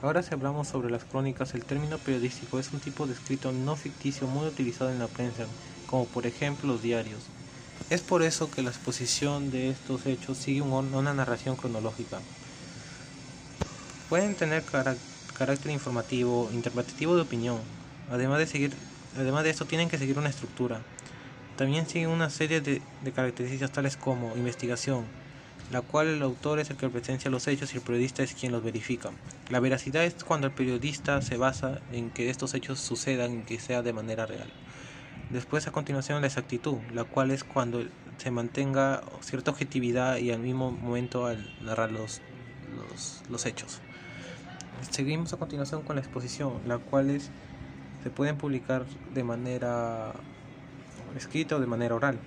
Ahora si hablamos sobre las crónicas, el término periodístico es un tipo de escrito no ficticio muy utilizado en la prensa, como por ejemplo los diarios. Es por eso que la exposición de estos hechos sigue una narración cronológica. Pueden tener carácter informativo, interpretativo de opinión. Además de, seguir, además de esto tienen que seguir una estructura. También siguen una serie de, de características tales como investigación, la cual el autor es el que presencia los hechos y el periodista es quien los verifica. La veracidad es cuando el periodista se basa en que estos hechos sucedan y que sea de manera real. Después a continuación la exactitud, la cual es cuando se mantenga cierta objetividad y al mismo momento al narrar los, los, hechos. Seguimos a continuación con la exposición, la cual es, se pueden publicar de manera escrita o de manera oral.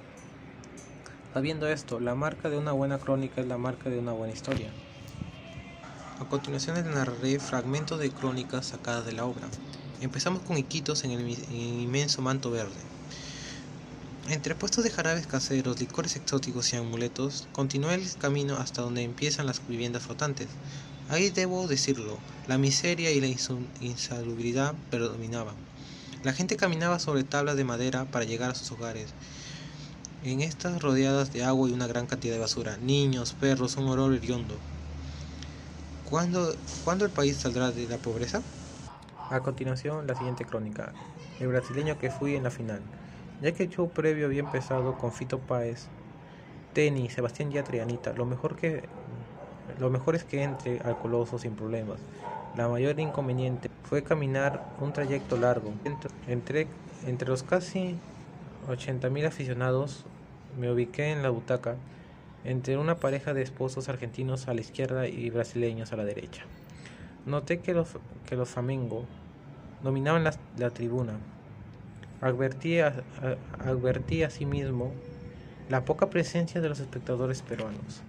Sabiendo esto, la marca de una buena crónica es la marca de una buena historia. A continuación les narraré fragmentos de crónicas sacadas de la obra. Empezamos con Iquitos en el, inmenso manto verde. Entre puestos de jarabes caseros, licores exóticos y amuletos, continué el camino hasta donde empiezan las viviendas flotantes. Ahí debo decirlo, la miseria y la insalubridad predominaban. La gente caminaba sobre tablas de madera para llegar a sus hogares. En estas rodeadas de agua y una gran cantidad de basura, niños, perros, un olor hediondo. ¿Cuándo, ¿Cuándo el país saldrá de la pobreza? A continuación, la siguiente crónica. El brasileño que fui en la final. Ya que el show previo había empezado con Fito Páez, Tenny, Sebastián Yatra y Anita, lo mejor, que, lo mejor es que entre al coloso sin problemas. La mayor inconveniente fue caminar un trayecto largo. Entre, entre los casi 80.000 aficionados me ubiqué en la butaca entre una pareja de esposos argentinos a la izquierda y brasileños a la derecha. Noté que los, que los Flamengo dominaban la, tribuna. Advertí, advertí asimismo la poca presencia de los espectadores peruanos.